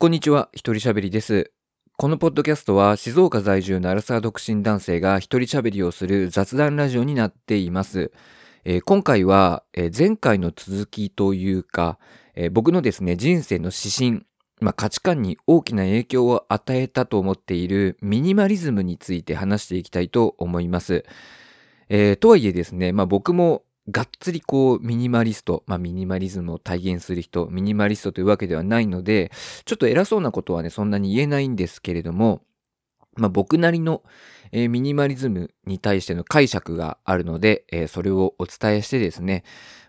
こんにちは、一人喋りです。このポッドキャストは静岡在住のアラサー独身男性が一人喋りをする雑談ラジオになっています。えー今回は、えー前回の続きというか、えー僕のですね、人生の指針、まあ、価値観に大きな影響を与えたと思っているミニマリズムについて話していきたいと思います。えーとはいえですね、まあ、僕もがっつりこうミニマリスト、まあ、ミニマリズムを体現する人、ミニマリストというわけではないので、ちょっと偉そうなことはね、そんなに言えないんですけれども、まあ、僕なりの、えーミニマリズムに対しての解釈があるので、えーそれをお伝えしてですね、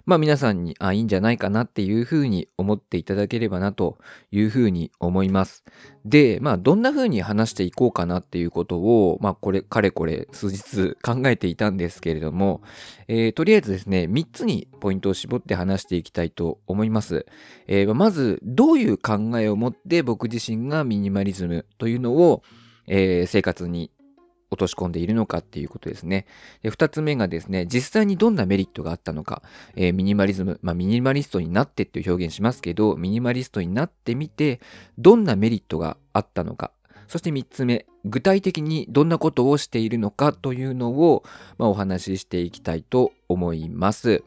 まあ皆さんに、あ、いいんじゃないかなっていうふうに思っていただければなというふうに思います。で、まあどんなふうに話していこうかなっていうことを、まあこれ、かれこれ数日考えていたんですけれども、えーとりあえずですね、3つにポイントを絞って話していきたいと思います。えーまず、どういう考えを持って僕自身がミニマリズムというのを、えー生活に落とし込んでいるのかっていうことですね。で2つ目がですね、実際にどんなメリットがあったのか、えーミニマリズム、まあミニマリストになってっていう表現しますけど、ミニマリストになってみて、どんなメリットがあったのか、そして3つ目、具体的にどんなことをしているのかというのを、まあ、お話ししていきたいと思います。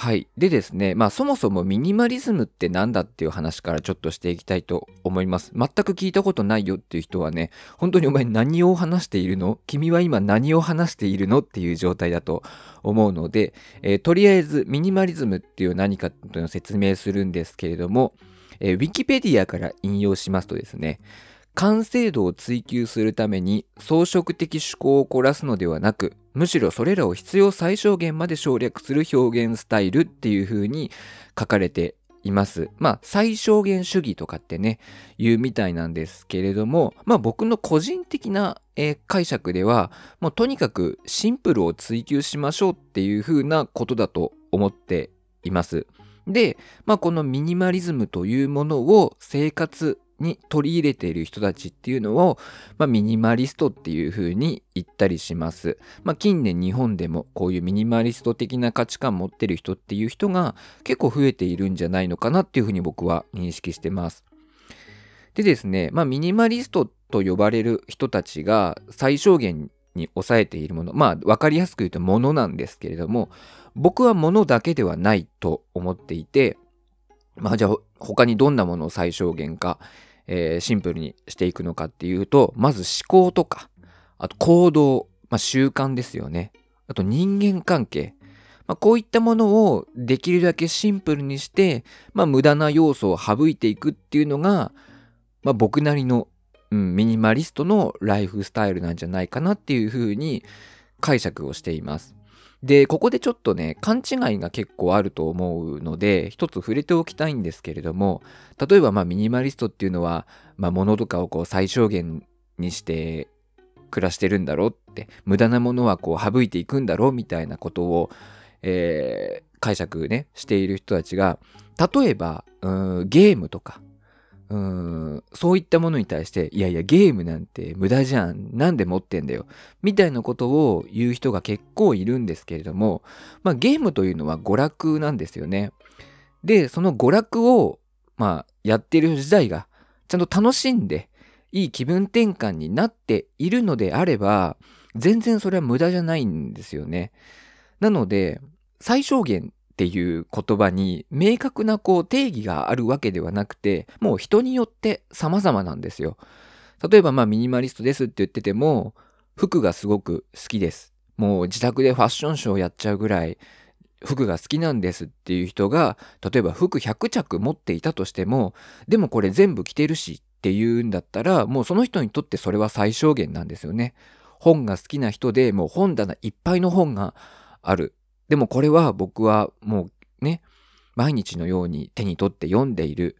はい。でですね、まあそもそもミニマリズムって何だっていう話からちょっとしていきたいと思います。全く聞いたことないよっていう人はね、本当にお前何を話しているの？君は今何を話しているの？っていう状態だと思うので、えーとりあえずミニマリズムっていう何かというのを説明するんですけれども、えーウィキペディアから引用しますとですね、完成度を追求するために装飾的趣向を凝らすのではなく、むしろそれらを必要最小限まで省略する表現スタイルっていう風に書かれています。まあ、最小限主義とかってね、言うみたいなんですけれども、まあ僕の個人的な、えー解釈では、もうとにかくシンプルを追求しましょうっていう風なことだと思っています。で、まあこのミニマリズムというものを生活に取り入れている人たちっていうのを、まあ、ミニマリストっていう風に言ったりします。まあ、近年日本でもこういうミニマリスト的な価値観持ってる人っていう人が結構増えているんじゃないのかなっていう風に僕は認識してます。でですね、まあ、ミニマリストと呼ばれる人たちが最小限に抑えているもの、まあ、わかりやすく言うと物なんですけれども、僕は物だけではないと思っていて、まあ、じゃあ他にどんなものを最小限か、えーシンプルにしていくのかっていうと、まず思考とか、あと行動、まあ、習慣ですよね。あと人間関係。まあ、こういったものをできるだけシンプルにして、まあ、無駄な要素を省いていくっていうのが、まあ、僕なりの、うん、ミニマリストのライフスタイルなんじゃないかなっていうふうに解釈をしています。で、ここでちょっとね、勘違いが結構あると思うので、一つ触れておきたいんですけれども、例えばまあミニマリストっていうのは、まあ物とかをこう最小限にして暮らしてるんだろうって、無駄なものはこう省いていくんだろうみたいなことを、えー解釈ね、している人たちが、例えば、うんゲームとか、うーんそういったものに対して、いやいや、ゲームなんて無駄じゃん。なんで持ってんだよ。みたいなことを言う人が結構いるんですけれども、まあゲームというのは娯楽なんですよね。で、その娯楽を、まあ、やってる時代が、ちゃんと楽しんで、いい気分転換になっているのであれば、全然それは無駄じゃないんですよね。なので、最小限っていう言葉に明確なこう定義があるわけではなくて、もう人によって様々なんですよ。例えばまあミニマリストですって言ってても、服がすごく好きです。もう自宅でファッションショーやっちゃうぐらい服が好きなんですっていう人が、例えば服100着持っていたとしても、でもこれ全部着てるしっていうんだったら、もうその人にとってそれは最小限なんですよね。本が好きな人でもう本棚いっぱいの本がある。でもこれは僕はもうね、毎日のように手に取って読んでいる。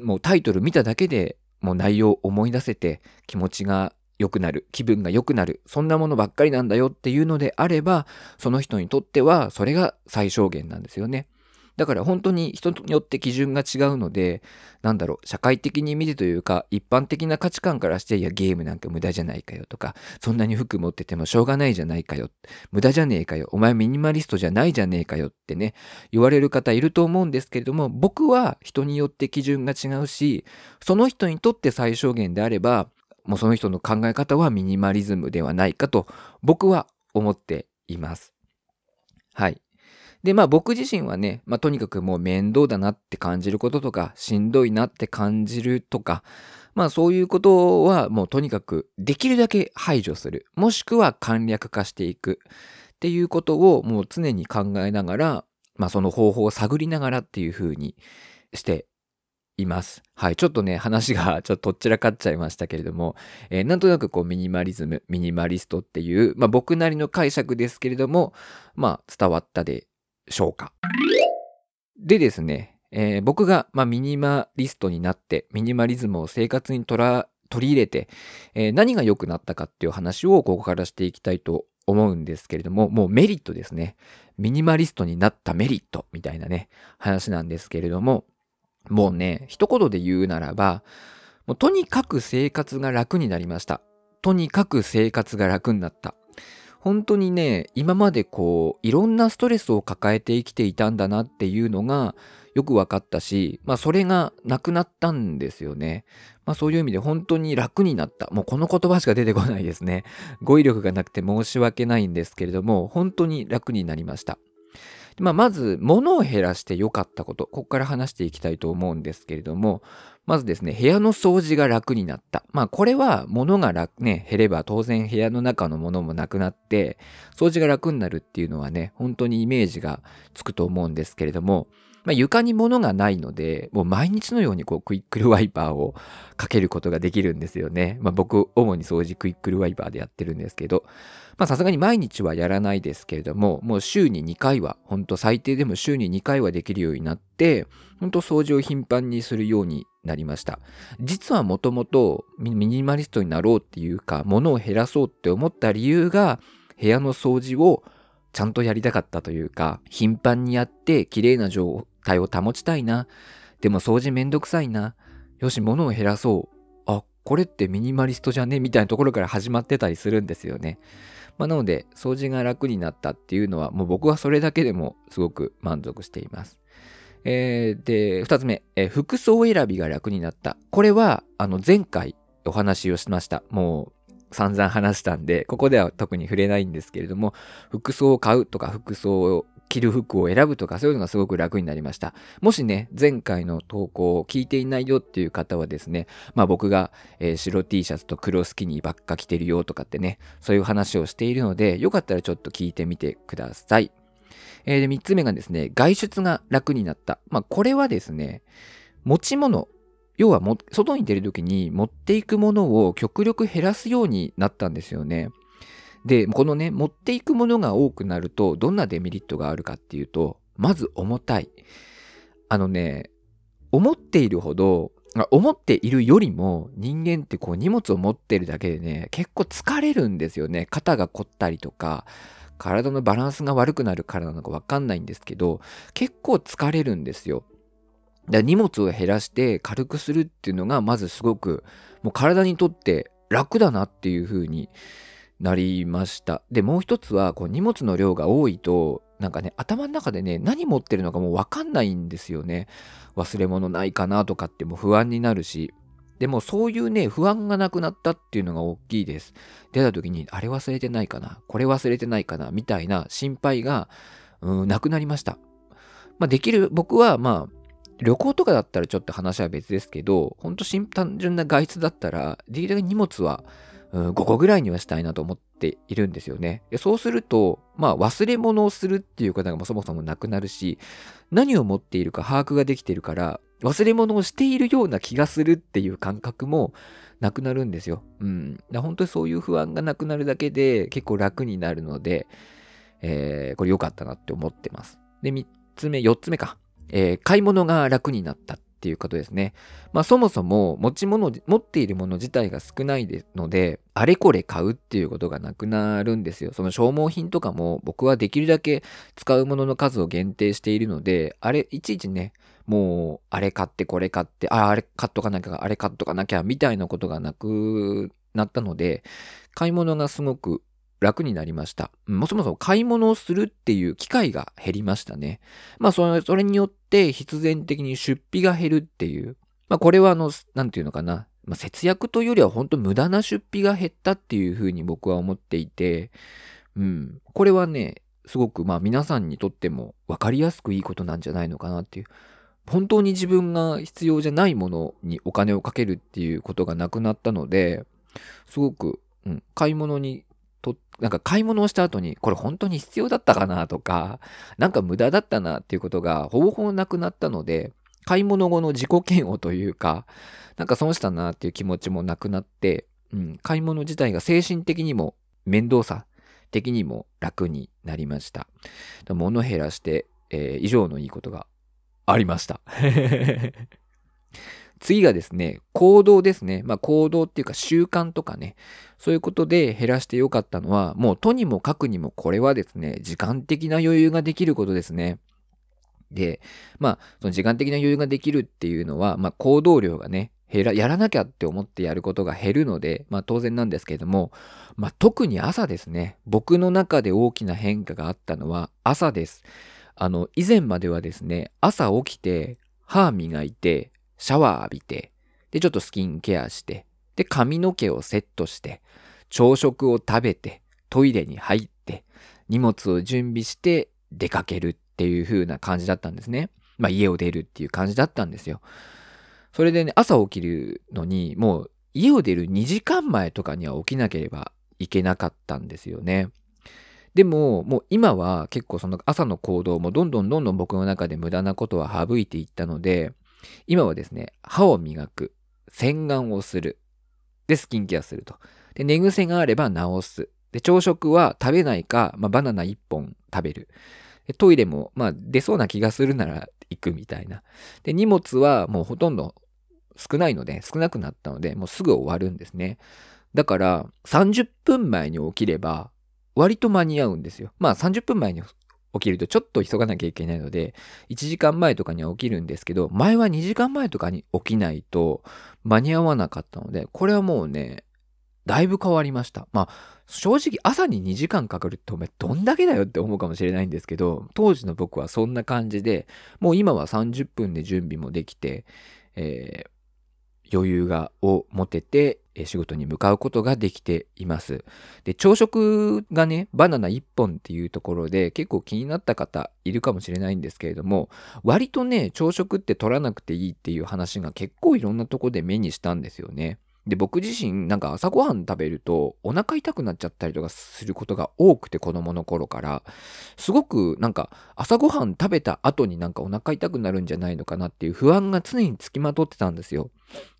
もうタイトル見ただけでもう内容を思い出せて気持ちが良くなる、気分が良くなる、そんなものばっかりなんだよっていうのであれば、その人にとってはそれが最小限なんですよね。だから本当に人によって基準が違うので、なんだろう、社会的に見てというか、一般的な価値観からして、いや、ゲームなんか無駄じゃないかよとか、そんなに服持っててもしょうがないじゃないかよ。無駄じゃねえかよ。お前ミニマリストじゃないじゃねえかよってね、言われる方いると思うんですけれども、僕は人によって基準が違うし、その人にとって最小限であれば、もうその人の考え方はミニマリズムではないかと僕は思っています。はい。で、まあ僕自身はね、まあとにかくもう面倒だなって感じることとか、しんどいなって感じるとか、まあそういうことはもうとにかくできるだけ排除する。もしくは簡略化していく。っていうことをもう常に考えながら、まあその方法を探りながらっていうふうにしています。はい。ちょっとね、話がちょっととっちらかっちゃいましたけれども、えー、なんとなくこうミニマリズム、ミニマリストっていう、まあ僕なりの解釈ですけれども、まあ伝わったでしょうか。でですね、えー、僕が、まあ、ミニマリストになって、ミニマリズムを生活に取り入れて、えー、何が良くなったかっていう話をここからしていきたいと思うんですけれども、もうメリットですね。ミニマリストになったメリットみたいなね、話なんですけれども、もうね、一言で言うならば、もうとにかく生活が楽になりました。とにかく生活が楽になった。本当にね、今までこう、いろんなストレスを抱えて生きていたんだなっていうのがよく分かったし、まあそれがなくなったんですよね。まあそういう意味で本当に楽になった。もうこの言葉しか出てこないですね。語彙力がなくて申し訳ないんですけれども、本当に楽になりました。まあ、まず、物を減らして良かったこと、ここから話していきたいと思うんですけれども、まずですね、部屋の掃除が楽になった。まあ、これは物が楽、ね、減れば当然部屋の中のものもなくなって、掃除が楽になるっていうのはね、本当にイメージがつくと思うんですけれども、まあ、床に物がないので、もう毎日のようにこうクイックルワイパーをかけることができるんですよね。まあ、僕、主に掃除クイックルワイパーでやってるんですけど、まさすがに毎日はやらないですけれども、もう週に2回は、ほんと最低でも週に2回はできるようになって、ほんと掃除を頻繁にするようになりました。実はもともとミニマリストになろうっていうか、物を減らそうって思った理由が、部屋の掃除をちゃんとやりたかったというか、頻繁にやって綺麗な状態を保ちたいな。でも掃除めんどくさいな。よし、物を減らそう。あ、これってミニマリストじゃね？みたいなところから始まってたりするんですよね。まあ、なので、掃除が楽になったっていうのは、もう僕はそれだけでもすごく満足しています。えー、で、二つ目、えー、服装選びが楽になった。これは、あの、前回お話をしました。もう、散々話したんで、ここでは特に触れないんですけれども、服装を買うとか服装を着る服を選ぶとかそういうのがすごく楽になりました。もしね、前回の投稿を聞いていないよっていう方はですね、まあ僕が、えー、白 T シャツと黒スキニーばっか着てるよとかってね、そういう話をしているので、よかったらちょっと聞いてみてください。えー、で、3つ目がですね、外出が楽になった。まあこれはですね、持ち物、要はも外に出るときに持っていくものを極力減らすようになったんですよね。で、このね、持っていくものが多くなると、どんなデメリットがあるかっていうと、まず重たい。あのね、思っているほど、思っているよりも人間ってこう荷物を持ってるだけでね、結構疲れるんですよね。肩が凝ったりとか、体のバランスが悪くなるからなのかわかんないんですけど、結構疲れるんですよ。だ荷物を減らして軽くするっていうのがまずすごくもう体にとって楽だなっていう風になりました。で、もう一つはこう荷物の量が多いとなんかね頭の中でね何持ってるのかもうわかんないんですよね。忘れ物ないかなとかっても不安になるし。でもそういうね、不安がなくなったっていうのが大きいです。出た時に、あれ忘れてないかなこれ忘れてないかなみたいな心配が、うん、なくなりました。まあ、できる、僕はまあ、旅行とかだったらちょっと話は別ですけど、ほんと単純な外出だったら、できるだけ荷物は、うん、5個ぐらいにはしたいなと思っているんですよね。そうすると、まあ忘れ物をするっていうことがそもそもなくなるし、何を持っているか把握ができているから、忘れ物をしているような気がするっていう感覚もなくなるんですよ。うん。本当にそういう不安がなくなるだけで結構楽になるので、えー、これ良かったなって思ってます。で、3つ目、4つ目か。えー、買い物が楽になったっていうことですね。まあそもそも持ち物、持っているもの自体が少ないので、あれこれ買うっていうことがなくなるんですよ。その消耗品とかも僕はできるだけ使うものの数を限定しているので、あれ、いちいちね、もう、あれ買ってこれ買って、あ、あれ買っとかなきゃ、あれ買っとかなきゃ、みたいなことがなくなったので、買い物がすごく楽になりました。もそもそも買い物をするっていう機会が減りましたね。まあそれ、それによって必然的に出費が減るっていう。まあこれはあの、なんていうのかな。まあ、節約というよりは本当無駄な出費が減ったっていうふうに僕は思っていて、うん。これはね、すごくまあ皆さんにとっても分かりやすくいいことなんじゃないのかなっていう。本当に自分が必要じゃないものにお金をかけるっていうことがなくなったので、すごく、うん、買い物にと、なんか買い物をした後に、これ本当に必要だったかなとか、なんか無駄だったなっていうことがほぼほぼなくなったので、買い物後の自己嫌悪というか、なんか損したなっていう気持ちもなくなって、うん、買い物自体が精神的にも面倒さ的にも楽になりました。物減らして、えー、以上のいいことがありました。次がですね、行動ですね。まあ行動っていうか習慣とかね、そういうことで減らしてよかったのは、もうとにもかくにもこれはですね、時間的な余裕ができることですね。で、まあ、その時間的な余裕ができるっていうのは、まあ行動量がね、減ら、やらなきゃって思ってやることが減るので、まあ当然なんですけれども、まあ特に朝ですね。僕の中で大きな変化があったのは朝です。あの、以前まではですね、朝起きて、歯磨いて、シャワー浴びて、で、ちょっとスキンケアして、で、髪の毛をセットして、朝食を食べて、トイレに入って、荷物を準備して出かけるっていう風な感じだったんですね。まあ家を出るっていう感じだったんですよ。それでね、朝起きるのに、もう家を出る2時間前とかには起きなければいけなかったんですよね。でも、もう今は結構その朝の行動もどんどんどんどん僕の中で無駄なことは省いていったので、今はですね、歯を磨く、洗顔をする、で、スキンケアすると。で、寝癖があれば直す。で、朝食は食べないか、まあ、バナナ1本食べる。トイレも、まあ、出そうな気がするなら行くみたいな。で、荷物はもうほとんど少ないので、少なくなったので、もうすぐ終わるんですね。だから、30分前に起きれば、割と間に合うんですよ。まあ30分前に起きるとちょっと急がなきゃいけないので、1時間前とかには起きるんですけど、前は2時間前とかに起きないと間に合わなかったので、これはもうね、だいぶ変わりました。まあ、正直朝に2時間かかるってお前どんだけだよって思うかもしれないんですけど、当時の僕はそんな感じで、もう今は30分で準備もできて、えー、余裕がを持てて仕事に向かうことができています。で、朝食がね、バナナ1本っていうところで結構気になった方いるかもしれないんですけれども、割とね、朝食って取らなくていいっていう話が結構いろんなとこで目にしたんですよね。で、僕自身なんか朝ごはん食べるとお腹痛くなっちゃったりとかすることが多くて子供の頃から、すごくなんか朝ごはん食べた後になんかお腹痛くなるんじゃないのかなっていう不安が常につきまとってたんですよ。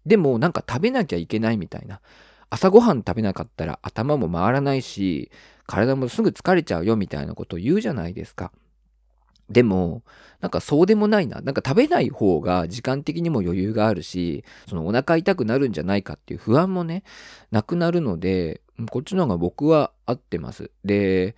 でもなんか食べなきゃいけないみたいな。朝ごはん食べなかったら頭も回らないし、体もすぐ疲れちゃうよみたいなことを言うじゃないですか。でも、なんかそうでもないな。なんか食べない方が時間的にも余裕があるし、そのお腹痛くなるんじゃないかっていう不安もね、なくなるので、こっちの方が僕は合ってます。で、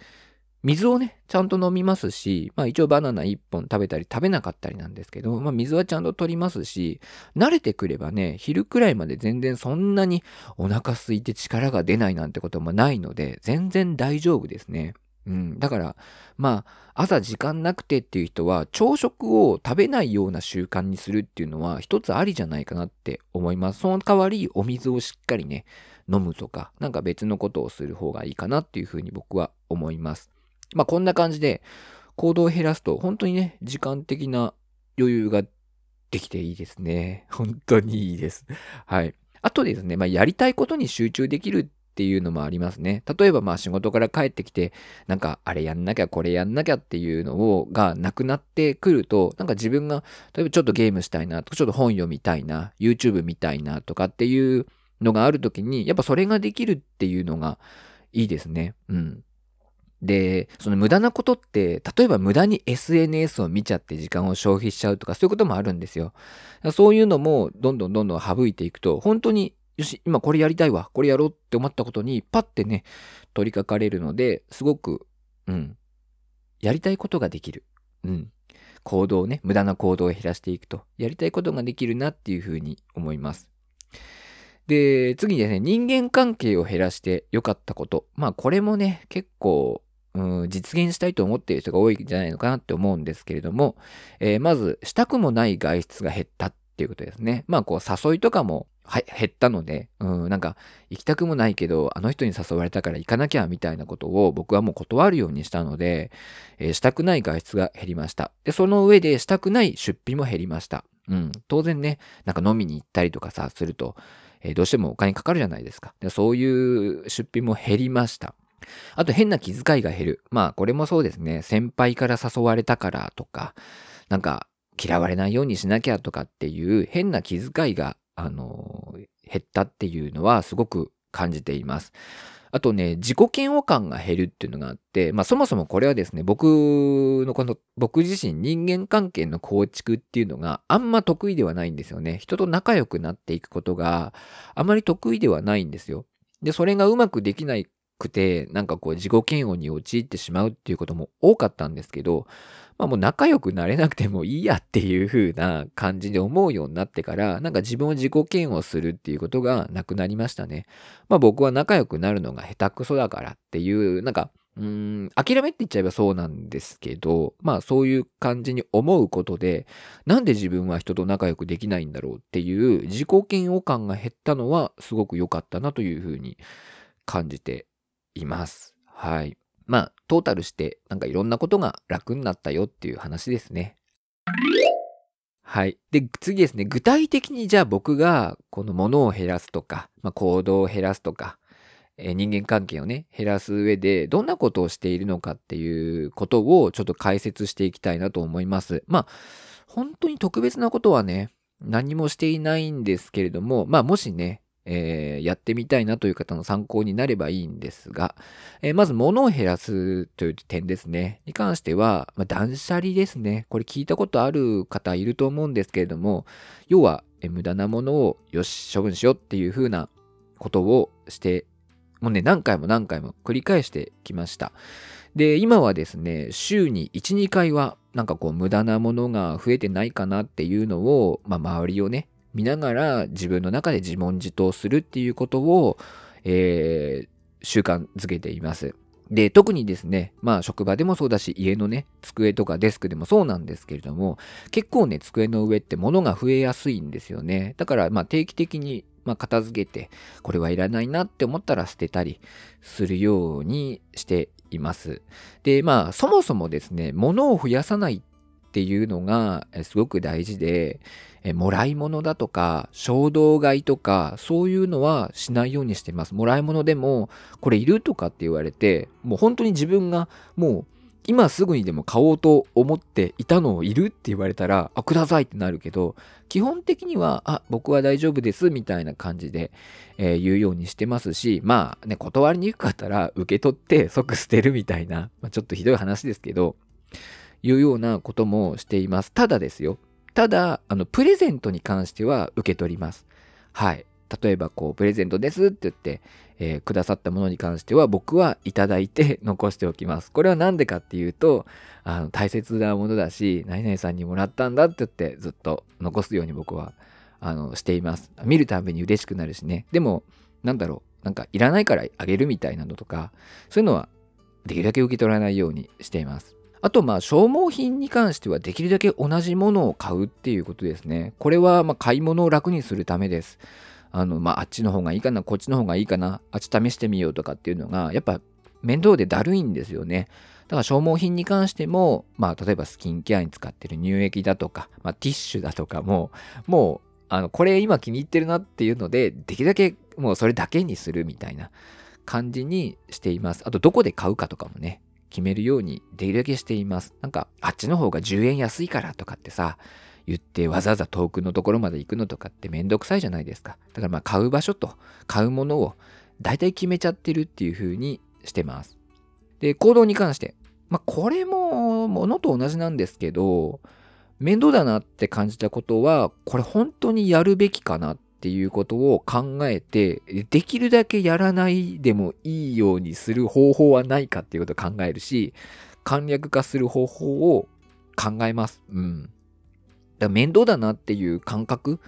水をね、ちゃんと飲みますし、まあ一応バナナ1本食べたり食べなかったりなんですけど、まあ水はちゃんと取りますし、慣れてくればね、昼くらいまで全然そんなにお腹空いて力が出ないなんてこともないので、全然大丈夫ですね。うん、だから、まあ、朝時間なくてっていう人は、朝食を食べないような習慣にするっていうのは、一つありじゃないかなって思います。その代わり、お水をしっかりね、飲むとか、なんか別のことをする方がいいかなっていうふうに僕は思います。まあ、こんな感じで、行動を減らすと、本当にね、時間的な余裕ができていいですね。本当にいいです。はい。あとですね、まあ、やりたいことに集中できるっていうのもありますね。例えばまあ仕事から帰ってきて、なんかあれやんなきゃこれやんなきゃっていうのをがなくなってくると、なんか自分が、例えばちょっとゲームしたいなとか、ちょっと本読みたいな、YouTube 見たいなとかっていうのがあるときに、やっぱそれができるっていうのがいいですね。うん。で、その無駄なことって、例えば無駄に SNS を見ちゃって時間を消費しちゃうとかそういうこともあるんですよ。そういうのもどんどんどんどん省いていくと、本当によし、今これやりたいわ、これやろうって思ったことにパッてね、取り掛かれるので、すごく、うん、やりたいことができる。うん。行動ね、無駄な行動を減らしていくと、やりたいことができるなっていうふうに思います。で、次にですね、人間関係を減らして良かったこと。まあこれもね、結構、うん、実現したいと思っている人が多いんじゃないのかなって思うんですけれども、えー、まず、したくもない外出が減ったっていうことですね。まあこう、誘いとかもは減ったので、うん、なんか行きたくもないけど、あの人に誘われたから行かなきゃみたいなことを僕はもう断るようにしたので、えー、したくない外出が減りました。で、その上でしたくない出費も減りました。うん、当然ね、なんか飲みに行ったりとかさ、すると、えー、どうしてもお金かかるじゃないですか。でそういう出費も減りました。あと変な気遣いが減る。まあこれもそうですね。先輩から誘われたからとか、なんか嫌われないようにしなきゃとかっていう変な気遣いがあの、減ったっていうのはすごく感じています。あとね、自己嫌悪感が減るっていうのがあって、まあそもそもこれはですね、僕のこの、僕自身人間関係の構築っていうのがあんま得意ではないんですよね。人と仲良くなっていくことがあまり得意ではないんですよ。で、それがうまくできないくて、なんかこう自己嫌悪に陥ってしまうっていうことも多かったんですけど、まあもう仲良くなれなくてもいいやっていう風な感じで思うようになってから、なんか自分を自己嫌悪するっていうことがなくなりましたね。まあ僕は仲良くなるのが下手くそだからっていう、なんか、うん、諦めって言っちゃえばそうなんですけど、まあそういう感じに思うことで、なんで自分は人と仲良くできないんだろうっていう自己嫌悪感が減ったのはすごく良かったなというふうに感じています。はい。まあ、トータルして、なんかいろんなことが楽になったよっていう話ですね。はい。で、次ですね。具体的にじゃあ僕がこのものを減らすとか、まあ、行動を減らすとか、えー、人間関係をね、減らす上でどんなことをしているのかっていうことをちょっと解説していきたいなと思います。まあ、本当に特別なことはね、何もしていないんですけれども、まあもしね、えー、やってみたいなという方の参考になればいいんですが、えー、まず物を減らすという点ですね。に関しては、まあ、断捨離ですね。これ聞いたことある方いると思うんですけれども、要は、え、無駄なものをよし、処分しようっていう風なことをして、もうね、何回も何回も繰り返してきました。で、今はですね、週に1、2回は、なんかこう、無駄なものが増えてないかなっていうのを、まあ、周りをね、見ながら自分の中で自問自答するっていうことを、えー、習慣づけています。で、特にですね、まあ職場でもそうだし、家のね、机とかデスクでもそうなんですけれども、結構ね、机の上って物が増えやすいんですよね。だから、まあ定期的に、まあ、片付けて、これはいらないなって思ったら捨てたりするようにしています。で、まあそもそもですね、物を増やさないっていうのがすごく大事で、えもらい物だとか、衝動買いとか、そういうのはしないようにしてます。もらい物でも、これいるとかって言われて、もう本当に自分がもう今すぐにでも買おうと思っていたのをいるって言われたら、あ、くださいってなるけど、基本的には、あ、僕は大丈夫ですみたいな感じで、えー、言うようにしてますし、まあね、断りにくかったら受け取って即捨てるみたいな、まあ、ちょっとひどい話ですけど、いうようなこともしています。ただですよ。ただ、あの、プレゼントに関しては受け取ります。はい。例えば、こう、プレゼントですって言って、えー、くださったものに関しては僕はいただいて 残しておきます。これは何でかっていうと、あの、大切なものだし、何々さんにもらったんだって言ってずっと残すように僕は、あの、しています。見るたびに嬉しくなるしね。でも、なんだろう。なんか、いらないからあげるみたいなのとか、そういうのはできるだけ受け取らないようにしています。あと、まあ、消耗品に関してはできるだけ同じものを買うっていうことですね。これは、ま買い物を楽にするためです。あの、まあ、あっちの方がいいかな、こっちの方がいいかな、あっち試してみようとかっていうのが、やっぱ面倒でだるいんですよね。だから消耗品に関しても、まあ、例えばスキンケアに使ってる乳液だとか、まあ、ティッシュだとかも、もう、あの、これ今気に入ってるなっていうので、できるだけもうそれだけにするみたいな感じにしています。あと、どこで買うかとかもね、決めるようにできるだけしています。なんか、あっちの方が10円安いからとかってさ、言ってわざわざ遠くのところまで行くのとかってめんどくさいじゃないですか。だからまあ買う場所と買うものを大体決めちゃってるっていう風にしてます。で、行動に関して。まあ、これも、ものと同じなんですけど、面倒だなって感じたことは、これ本当にやるべきかなっっていうことを考えて、できるだけやらないでもいいようにする方法はないかっていうことを考えるし、簡略化する方法を考えます。うん。だから面倒だなっていう感覚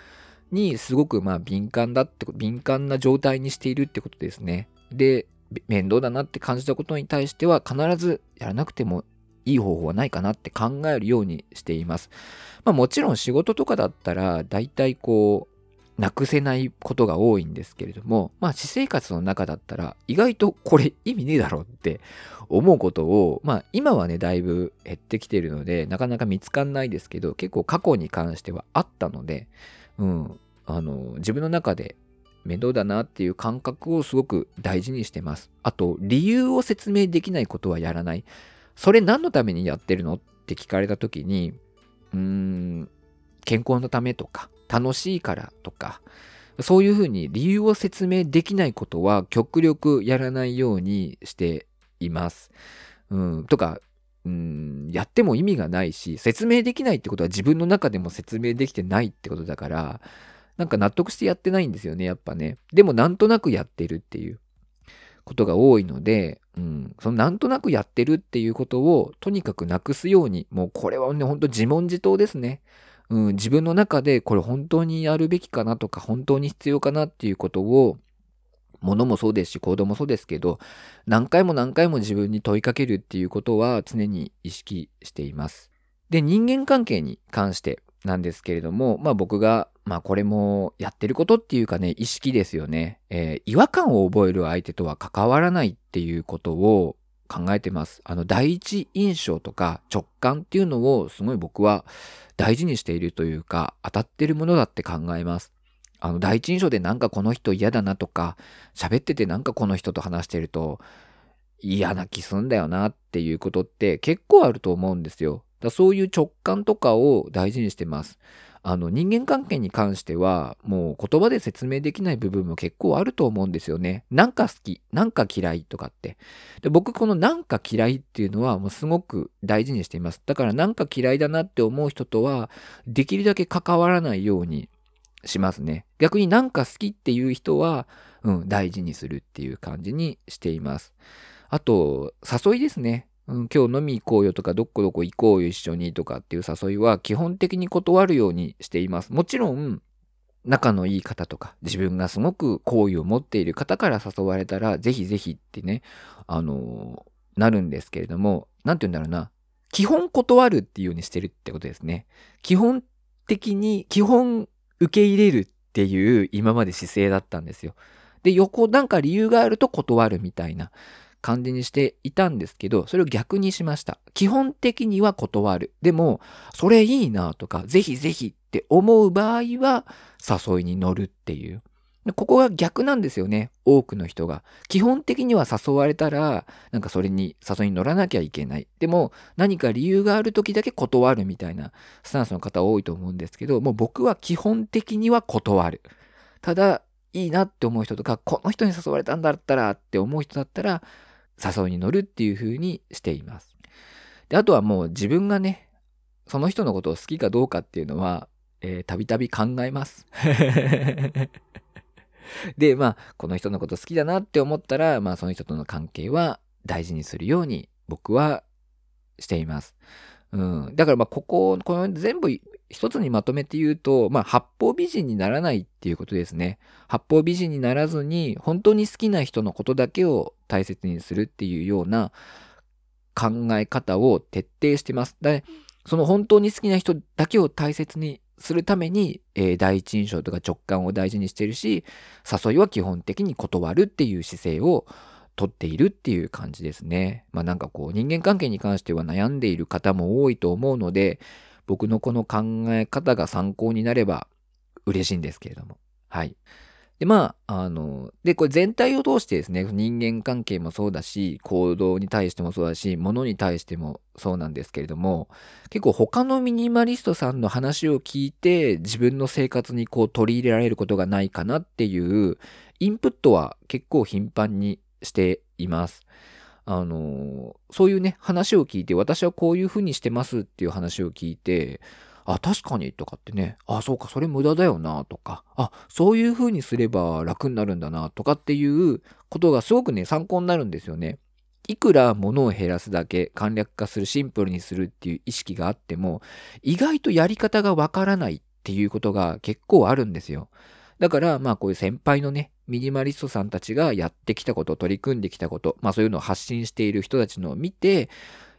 にすごくまあ敏感だって敏感な状態にしているってことですね。で、面倒だなって感じたことに対しては必ずやらなくてもいい方法はないかなって考えるようにしています。まあもちろん仕事とかだったら大体こうなくせないことが多いんですけれども、まあ私生活の中だったら意外とこれ意味ねえだろって思うことを、まあ今はねだいぶ減ってきているのでなかなか見つかんないですけど結構過去に関してはあったので、うん、あの自分の中で面倒だなっていう感覚をすごく大事にしてます。あと理由を説明できないことはやらない。それ何のためにやってるのって聞かれた時に、うーん、健康のためとか、楽しいからとか、そういうふうに理由を説明できないことは極力やらないようにしています。うん、とか、うん、やっても意味がないし、説明できないってことは自分の中でも説明できてないってことだから、なんか納得してやってないんですよね、やっぱね。でもなんとなくやってるっていうことが多いので、うん、そのなんとなくやってるっていうことをとにかくなくすように、もうこれはね、ほんと自問自答ですね。うん、自分の中でこれ本当にやるべきかなとか、本当に必要かなっていうことを、ものもそうですし、行動もそうですけど、何回も何回も自分に問いかけるっていうことは常に意識しています。で、人間関係に関してなんですけれども、まあ僕が、まあこれもやってることっていうかね、意識ですよね。えー、違和感を覚える相手とは関わらないっていうことを考えてます。あの、第一印象とか直感っていうのをすごい僕は大事にしているというか、当たってるものだって考えます。あの、第一印象でなんかこの人嫌だなとか、喋っててなんかこの人と話してると嫌な気すんだよなっていうことって結構あると思うんですよ。だそういう直感とかを大事にしてます。あの人間関係に関してはもう言葉で説明できない部分も結構あると思うんですよね。なんか好き、なんか嫌いとかって。で僕このなんか嫌いっていうのはもうすごく大事にしています。だからなんか嫌いだなって思う人とはできるだけ関わらないようにしますね。逆になんか好きっていう人は、うん、大事にするっていう感じにしています。あと、誘いですね。うん、今日飲み行こうよとか、どこどこ行こうよ一緒にとかっていう誘いは基本的に断るようにしています。もちろん、仲のいい方とか、自分がすごく好意を持っている方から誘われたら、ぜひぜひってね、あのー、なるんですけれども、なんて言うんだろうな。基本断るっていうようにしてるってことですね。基本的に、基本受け入れるっていう今まで姿勢だったんですよ。で、横なんか理由があると断るみたいな。感じにしていたんですけど、それを逆にしました。基本的には断る。でも、それいいなとか、ぜひぜひって思う場合は、誘いに乗るっていう。ここが逆なんですよね。多くの人が。基本的には誘われたら、なんかそれに誘いに乗らなきゃいけない。でも、何か理由がある時だけ断るみたいなスタンスの方多いと思うんですけど、もう僕は基本的には断る。ただ、いいなって思う人とか、この人に誘われたんだったらって思う人だったら、誘いに乗るっていう風にしています。で、あとはもう自分がね、その人のことを好きかどうかっていうのは、えー、たびたび考えます。で、まあ、この人のこと好きだなって思ったら、まあ、その人との関係は大事にするように僕はしています。うん。だから、まあ、ここ、この全部一つにまとめて言うと、まあ、八方美人にならないっていうことですね。八方美人にならずに、本当に好きな人のことだけを大切にするっていうような考え方を徹底してます。で、その本当に好きな人だけを大切にするために、えー、第一印象とか直感を大事にしてるし、誘いは基本的に断るっていう姿勢をとっているっていう感じですね。まあなんかこう人間関係に関しては悩んでいる方も多いと思うので、僕のこの考え方が参考になれば嬉しいんですけれども。はい。で、まあ、あの、で、これ全体を通してですね、人間関係もそうだし、行動に対してもそうだし、物に対してもそうなんですけれども、結構他のミニマリストさんの話を聞いて、自分の生活にこう取り入れられることがないかなっていうインプットは結構頻繁にしています。あのそういうね、話を聞いて、私はこういうふうにしてますっていう話を聞いて、あ、確かにとかってね、あ、そうか、それ無駄だよなとか、あ、そういうふうにすれば楽になるんだなとかっていうことがすごくね、参考になるんですよね。いくら物を減らすだけ簡略化するシンプルにするっていう意識があっても意外とやり方がわからないっていうことが結構あるんですよ。だからまあこういう先輩のねミニマリストさんたちがやってきたこと取り組んできたことまあそういうのを発信している人たちのを見て、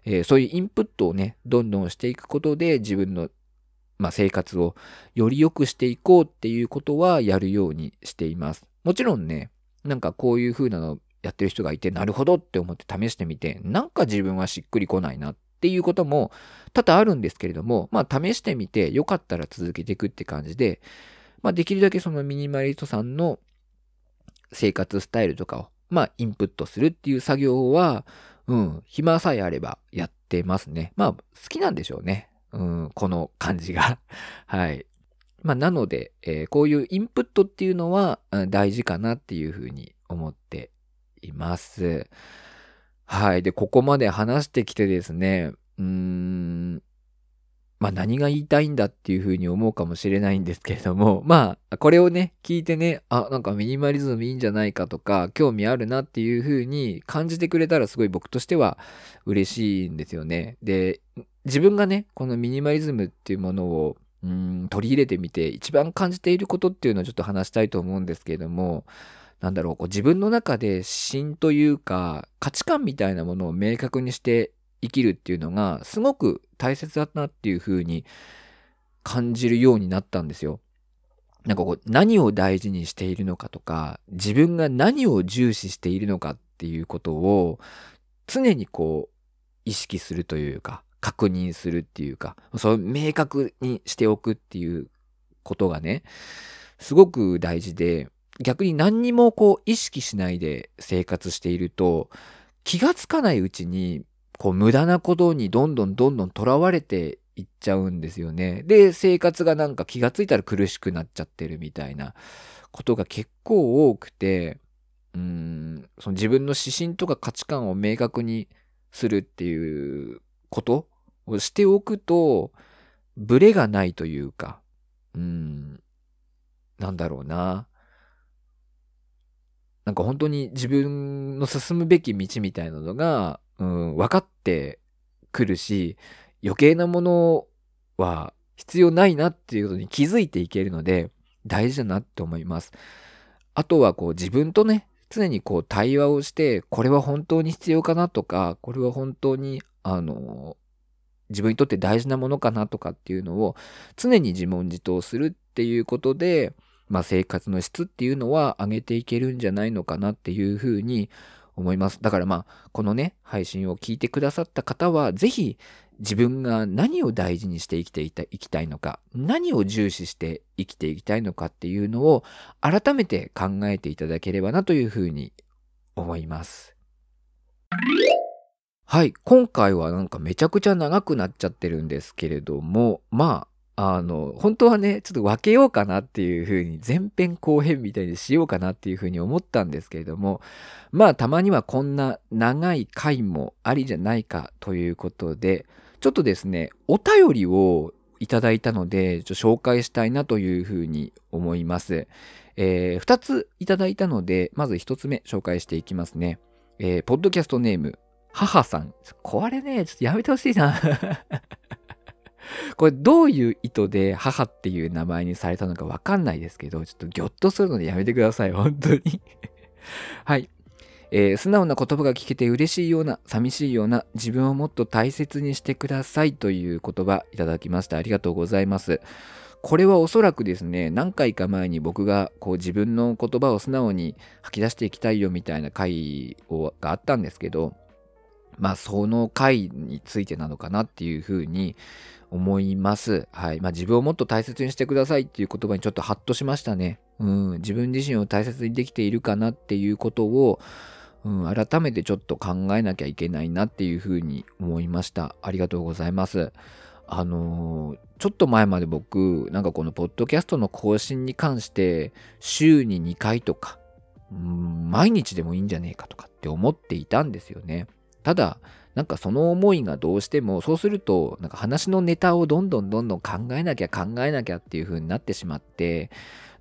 えー、そういうインプットをねどんどんしていくことで自分のまあ、生活をより良くしていこうっていうことはやるようにしています。もちろんね、なんかこういう風なのやってる人がいて、なるほどって思って試してみて、なんか自分はしっくりこないなっていうことも多々あるんですけれども、まあ試してみてよかったら続けていくって感じで、まあできるだけそのミニマリストさんの生活スタイルとかを、まあインプットするっていう作業は、うん、暇さえあればやってますね。まあ好きなんでしょうね。うん、この感じが。はい。まあ、なので、えー、こういうインプットっていうのは、うん、大事かなっていうふうに思っています。はい。で、ここまで話してきてですね、うーん、まあ何が言いたいんだっていうふうに思うかもしれないんですけれども、まあこれをね、聞いてね、あ、なんかミニマリズムいいんじゃないかとか、興味あるなっていうふうに感じてくれたらすごい僕としては嬉しいんですよね。で、自分がね、このミニマリズムっていうものをうん取り入れてみて一番感じていることっていうのをちょっと話したいと思うんですけれども、なんだろう、こう自分の中で芯というか価値観みたいなものを明確にして生きるっていうのがすごく大切だなっていうふうに感じるようになったんですよ。なんかこう何を大事にしているのかとか自分が何を重視しているのかっていうことを常にこう意識するというか確認するっていうか、そう明確にしておくっていうことがね、すごく大事で、逆に何にもこう意識しないで生活していると、気がつかないうちに、こう無駄なことにどんどんどんどん囚われていっちゃうんですよね。で、生活がなんか気がついたら苦しくなっちゃってるみたいなことが結構多くて、うん、その自分の指針とか価値観を明確にするっていうことをしておくと、ブレがないというか、うん、なんだろうな。なんか本当に自分の進むべき道みたいなのが、うん、分かってくるし、余計なものは必要ないなっていうことに気づいていけるので、大事だなって思います。あとはこう自分とね、常にこう対話をして、これは本当に必要かなとか、これは本当に、あの、自分にとって大事なものかなとかっていうのを常に自問自答するっていうことで、まあ、生活の質っていうのは上げていけるんじゃないのかなっていうふうに思います。だからまあこのね配信を聞いてくださった方は是非自分が何を大事にして生きていきたいのか何を重視して生きていきたいのかっていうのを改めて考えていただければなというふうに思います。はい、今回はなんかめちゃくちゃ長くなっちゃってるんですけれども、まあ、あの、本当はね、ちょっと分けようかなっていう風に、前編後編みたいにしようかなっていう風に思ったんですけれども、まあ、たまにはこんな長い回もありじゃないかということで、ちょっとですね、お便りをいただいたので、ちょ紹介したいなという風に思います。えー、2ついただいたので、まず1つ目紹介していきますね。えー、ポッドキャストネーム、母さん。これね、ちょっとやめてほしいな これどういう意図で母っていう名前にされたのかわかんないですけど、ちょっとギョッとするのでやめてください。本当に はい。えー、素直な言葉が聞けて嬉しいような、寂しいような、自分をもっと大切にしてくださいという言葉いただきました。ありがとうございます。これはおそらくですね、何回か前に僕がこう自分の言葉を素直に吐き出していきたいよみたいな回をがあったんですけど、まあ、その回についてなのかなっていうふうに思います。はい。まあ、自分をもっと大切にしてくださいっていう言葉にちょっとハッとしましたね。うん。自分自身を大切にできているかなっていうことを、うん、改めてちょっと考えなきゃいけないなっていうふうに思いました。ありがとうございます。あのー、ちょっと前まで僕、なんかこのポッドキャストの更新に関して、週に2回とか、うん、毎日でもいいんじゃねえかとかって思っていたんですよね。ただ、なんかその思いがどうしても、そうすると、なんか話のネタをどんどんどんどん考えなきゃ考えなきゃっていう風になってしまって、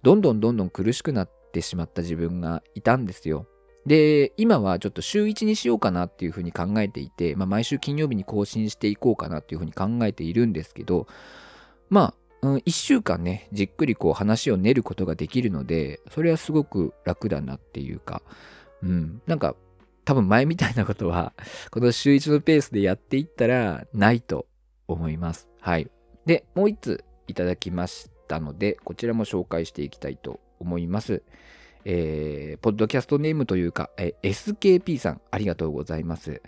どんどんどんどん苦しくなってしまった自分がいたんですよ。で、今はちょっと週1にしようかなっていう風に考えていて、まあ、毎週金曜日に更新していこうかなっていう風に考えているんですけど、まあ、うん、1週間ね、じっくりこう話を練ることができるので、それはすごく楽だなっていうか、うん、なんか多分前みたいなことは、この週1のペースでやっていったらないと思います。はい。で、もう1ついただきましたので、こちらも紹介していきたいと思います。えー、ポッドキャストネームというか、えー、SKP さん、ありがとうございます。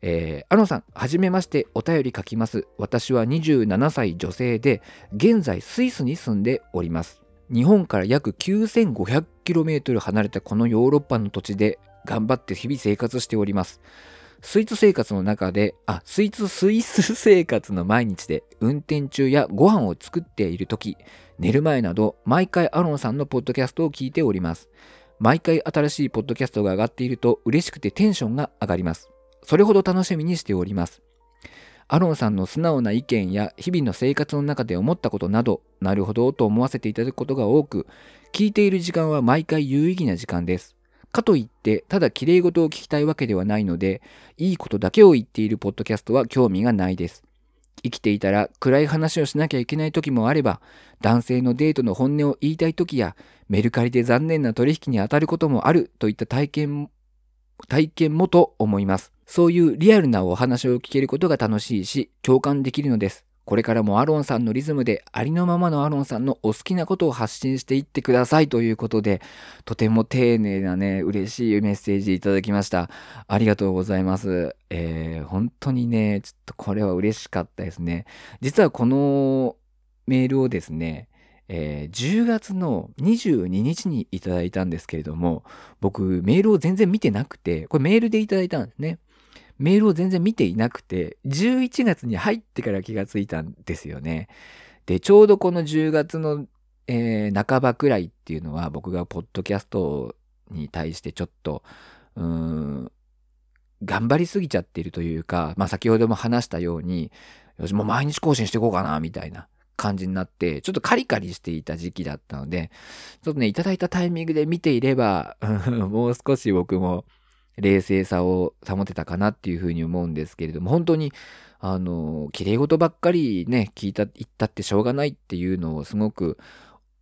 えー、アノさん、はじめまして、お便り書きます。私は27歳女性で、現在スイスに住んでおります。日本から約 9500km 離れたこのヨーロッパの土地で頑張って日々生活しております。スイーツ生活の中で、あ、スイーツスイス生活の毎日で運転中やご飯を作っている時、寝る前など毎回アロンさんのポッドキャストを聞いております。毎回新しいポッドキャストが上がっていると嬉しくてテンションが上がります。それほど楽しみにしております。アロンさんの素直な意見や日々の生活の中で思ったことなど、なるほどと思わせていただくことが多く、聞いている時間は毎回有意義な時間です。かといって、ただ綺麗事を聞きたいわけではないので、いいことだけを言っているポッドキャストは興味がないです。生きていたら暗い話をしなきゃいけない時もあれば、男性のデートの本音を言いたい時や、メルカリで残念な取引に当たることもあるといった体験、体験もと思います。そういうリアルなお話を聞けることが楽しいし、共感できるのです。これからもアロンさんのリズムでありのままのアロンさんのお好きなことを発信していってくださいということで、とても丁寧なね、嬉しいメッセージいただきました。ありがとうございます。えー、本当にね、ちょっとこれは嬉しかったですね。実はこのメールをですね、えー、10月の22日にいただいたんですけれども、僕メールを全然見てなくて、これメールでいただいたんですね。メールを全然見ていなくて、11月に入ってから気がついたんですよね。で、ちょうどこの10月の、えー、半ばくらいっていうのは、僕がポッドキャストに対してちょっと、うーん、頑張りすぎちゃってるというか、まあ先ほども話したように、よし、もう毎日更新していこうかな、みたいな感じになって、ちょっとカリカリしていた時期だったので、ちょっとね、いただいたタイミングで見ていれば、もう少し僕も、冷静さを保てたかなっていうふうに思うんですけれども、本当に、あの、綺麗事ばっかりね、聞いた、言ったってしょうがないっていうのをすごく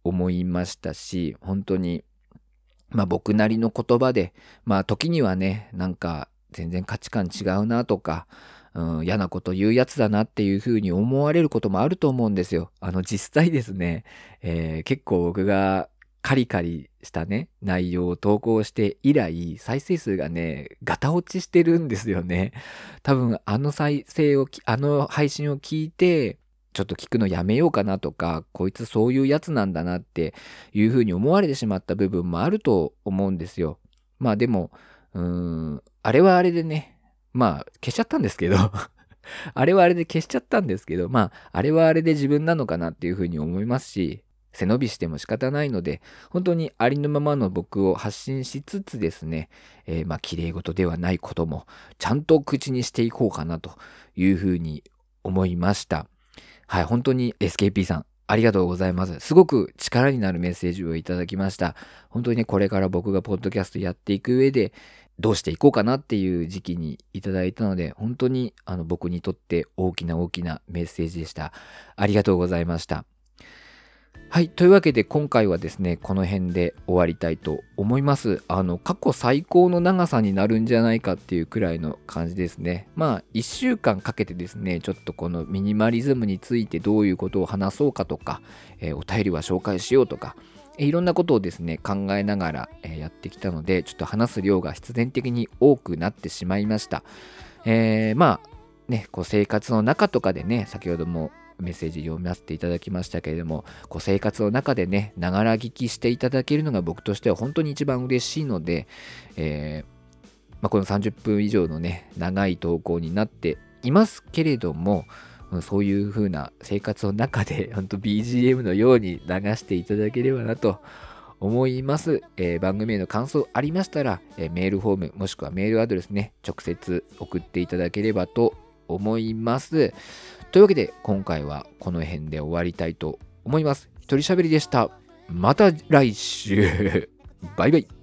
思いましたし、本当に、まあ僕なりの言葉で、まあ時にはね、なんか全然価値観違うなとか、うん、嫌なこと言うやつだなっていうふうに思われることもあると思うんですよ。あの実際ですね、えー、結構僕がカリカリしたね、内容を投稿して以来、再生数がね、ガタ落ちしてるんですよね。多分、あの再生を、あの配信を聞いて、ちょっと聞くのやめようかなとか、こいつそういうやつなんだなっていうふうに思われてしまった部分もあると思うんですよ。まあでも、うーん、あれはあれでね、まあ消しちゃったんですけど あれはあれで消しちゃったんですけど、まあ、あれはあれで自分なのかなっていうふうに思いますし、背伸びしても仕方ないので、本当にありのままの僕を発信しつつですね、えー、まあ、綺麗事ではないことも、ちゃんと口にしていこうかなというふうに思いました。はい、本当に SKP さん、ありがとうございます。すごく力になるメッセージをいただきました。本当にね、これから僕がポッドキャストやっていく上で、どうしていこうかなっていう時期にいただいたので、本当にあの僕にとって大きな大きなメッセージでした。ありがとうございました。はい。というわけで今回はですね、この辺で終わりたいと思います。あの、過去最高の長さになるんじゃないかっていうくらいの感じですね。まあ、1週間かけてですね、ちょっとこのミニマリズムについてどういうことを話そうかとか、えー、お便りは紹介しようとか、いろんなことをですね、考えながら、やってきたので、ちょっと話す量が必然的に多くなってしまいました。えー、まあ、ね、こう生活の中とかでね、先ほどもメッセージ読ませていただきましたけれども、こう生活の中でね、ながら聞きしていただけるのが僕としては本当に一番嬉しいので、えー、まあ、この30分以上のね、長い投稿になっていますけれども、そういう風な生活の中で、本当 BGM のように流していただければなと思います。えー番組への感想ありましたら、えーメールフォームもしくはメールアドレスね、直接送っていただければと思います。というわけで、今回はこの辺で終わりたいと思います。一人喋りでした。また来週。バイバイ。